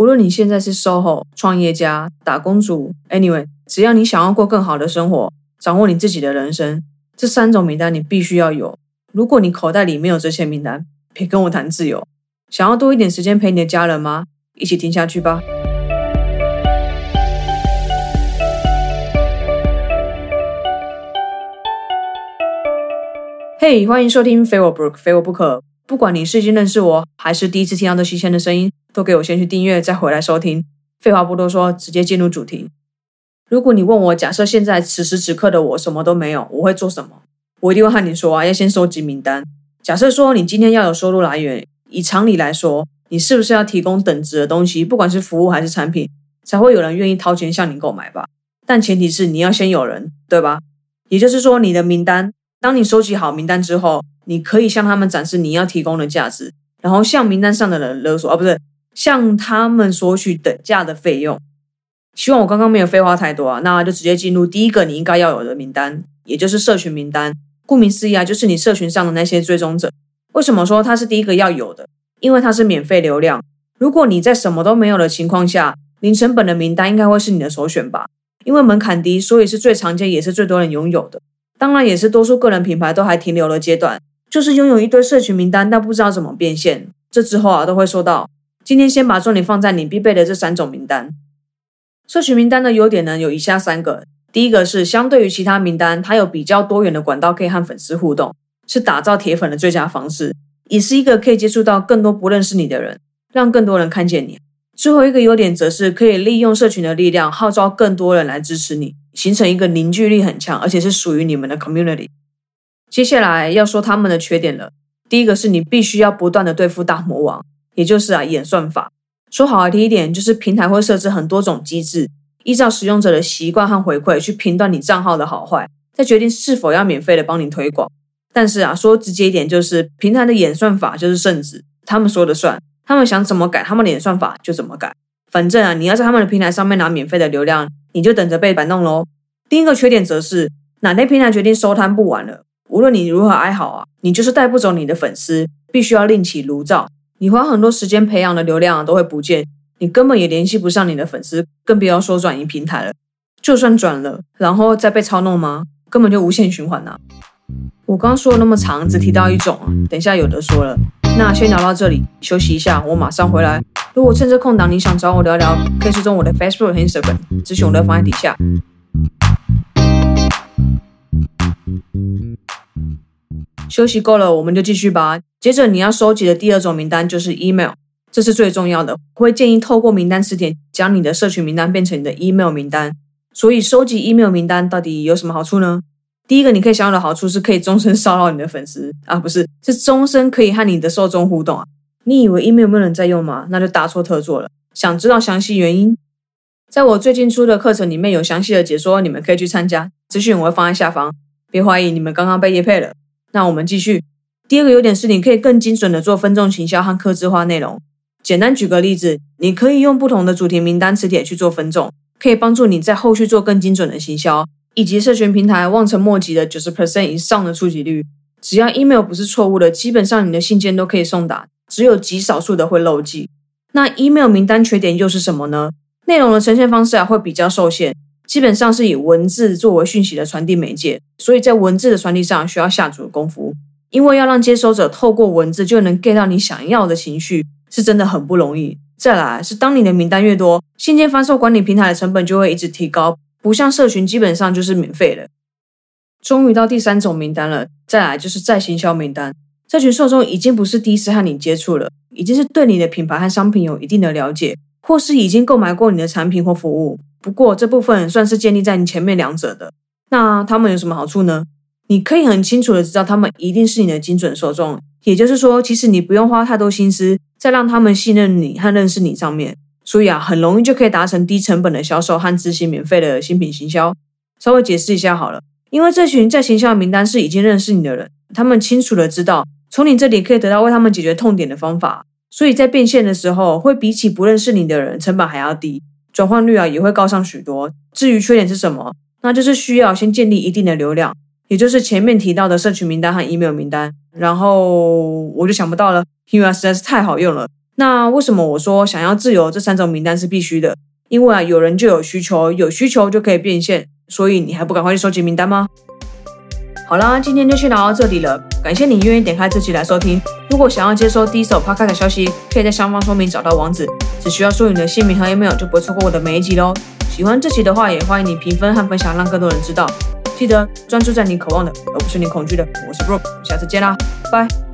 无论你现在是 SOHO 创业家、打工族，anyway，只要你想要过更好的生活，掌握你自己的人生，这三种名单你必须要有。如果你口袋里没有这些名单，别跟我谈自由。想要多一点时间陪你的家人吗？一起听下去吧。嘿，欢迎收听《非我不可》，非我不可。不管你是已经认识我，还是第一次听到这新鲜的声音，都给我先去订阅，再回来收听。废话不多说，直接进入主题。如果你问我，假设现在此时此刻的我什么都没有，我会做什么？我一定会和你说啊，要先收集名单。假设说你今天要有收入来源，以常理来说，你是不是要提供等值的东西，不管是服务还是产品，才会有人愿意掏钱向你购买吧？但前提是你要先有人，对吧？也就是说，你的名单。当你收集好名单之后，你可以向他们展示你要提供的价值，然后向名单上的人勒索，啊不是向他们索取等价的费用。希望我刚刚没有废话太多啊，那就直接进入第一个你应该要有的名单，也就是社群名单。顾名思义啊，就是你社群上的那些追踪者。为什么说它是第一个要有的？因为它是免费流量。如果你在什么都没有的情况下，零成本的名单应该会是你的首选吧？因为门槛低，所以是最常见也是最多人拥有的。当然也是多数个人品牌都还停留的阶段，就是拥有一堆社群名单，但不知道怎么变现。这之后啊，都会说到。今天先把重点放在你必备的这三种名单。社群名单的优点呢，有以下三个：第一个是相对于其他名单，它有比较多元的管道可以和粉丝互动，是打造铁粉的最佳方式，也是一个可以接触到更多不认识你的人，让更多人看见你。最后一个优点则是可以利用社群的力量，号召更多人来支持你。形成一个凝聚力很强，而且是属于你们的 community。接下来要说他们的缺点了。第一个是你必须要不断的对付大魔王，也就是啊演算法。说好听一点，就是平台会设置很多种机制，依照使用者的习惯和回馈去评断你账号的好坏，再决定是否要免费的帮你推广。但是啊，说直接一点，就是平台的演算法就是圣旨，他们说了算，他们想怎么改他们的演算法就怎么改。反正啊，你要在他们的平台上面拿免费的流量。你就等着被摆弄喽。第一个缺点则是，哪天平台决定收摊不玩了，无论你如何哀嚎啊，你就是带不走你的粉丝，必须要另起炉灶。你花很多时间培养的流量都会不见，你根本也联系不上你的粉丝，更不要说转移平台了。就算转了，然后再被操弄吗？根本就无限循环呐。我刚刚说了那么长，只提到一种，等一下有的说了。那先聊到这里，休息一下，我马上回来。如果趁这空档你想找我聊聊，可以追踪我的 Facebook 和 Instagram，资讯我都放在底下。休息够了，我们就继续吧。接着你要收集的第二种名单就是 email，这是最重要的。我会建议透过名单词典，将你的社群名单变成你的 email 名单。所以收集 email 名单到底有什么好处呢？第一个你可以享有的好处是可以终身骚扰你的粉丝啊，不是，是终身可以和你的受众互动啊。你以为 email 没有人在用吗？那就大错特错了。想知道详细原因，在我最近出的课程里面有详细的解说，你们可以去参加。资讯我会放在下方，别怀疑你们刚刚被叶配了。那我们继续。第二个优点是你可以更精准的做分众行销和客制化内容。简单举个例子，你可以用不同的主题名单磁铁去做分众，可以帮助你在后续做更精准的行销。以及社群平台望尘莫及的九十 percent 以上的触及率，只要 email 不是错误的，基本上你的信件都可以送达，只有极少数的会漏寄。那 email 名单缺点又是什么呢？内容的呈现方式啊会比较受限，基本上是以文字作为讯息的传递媒介，所以在文字的传递上需要下足功夫，因为要让接收者透过文字就能 get 到你想要的情绪，是真的很不容易。再来是当你的名单越多，信件发售管理平台的成本就会一直提高。不像社群，基本上就是免费的。终于到第三种名单了，再来就是再行销名单。这群受众已经不是第一次和你接触了，已经是对你的品牌和商品有一定的了解，或是已经购买过你的产品或服务。不过这部分算是建立在你前面两者的。那他们有什么好处呢？你可以很清楚的知道，他们一定是你的精准受众。也就是说，其实你不用花太多心思，在让他们信任你和认识你上面。所以啊，很容易就可以达成低成本的销售和执行免费的新品行销。稍微解释一下好了，因为这群在行销名单是已经认识你的人，他们清楚的知道从你这里可以得到为他们解决痛点的方法，所以在变现的时候会比起不认识你的人成本还要低，转换率啊也会高上许多。至于缺点是什么，那就是需要先建立一定的流量，也就是前面提到的社群名单和 email 名单。然后我就想不到了，因为啊实在是太好用了。那为什么我说想要自由这三种名单是必须的？因为啊，有人就有需求，有需求就可以变现，所以你还不赶快去收集名单吗？好啦，今天就先聊到这里了。感谢你愿意点开这期来收听。如果想要接收第一手 podcast 消息，可以在下方说明找到网址，只需要输入你的姓名和 email，就不会错过我的每一集喽。喜欢这期的话，也欢迎你评分和分享，让更多人知道。记得专注在你渴望的，而不是你恐惧的。我是 Brook，下次见啦，拜。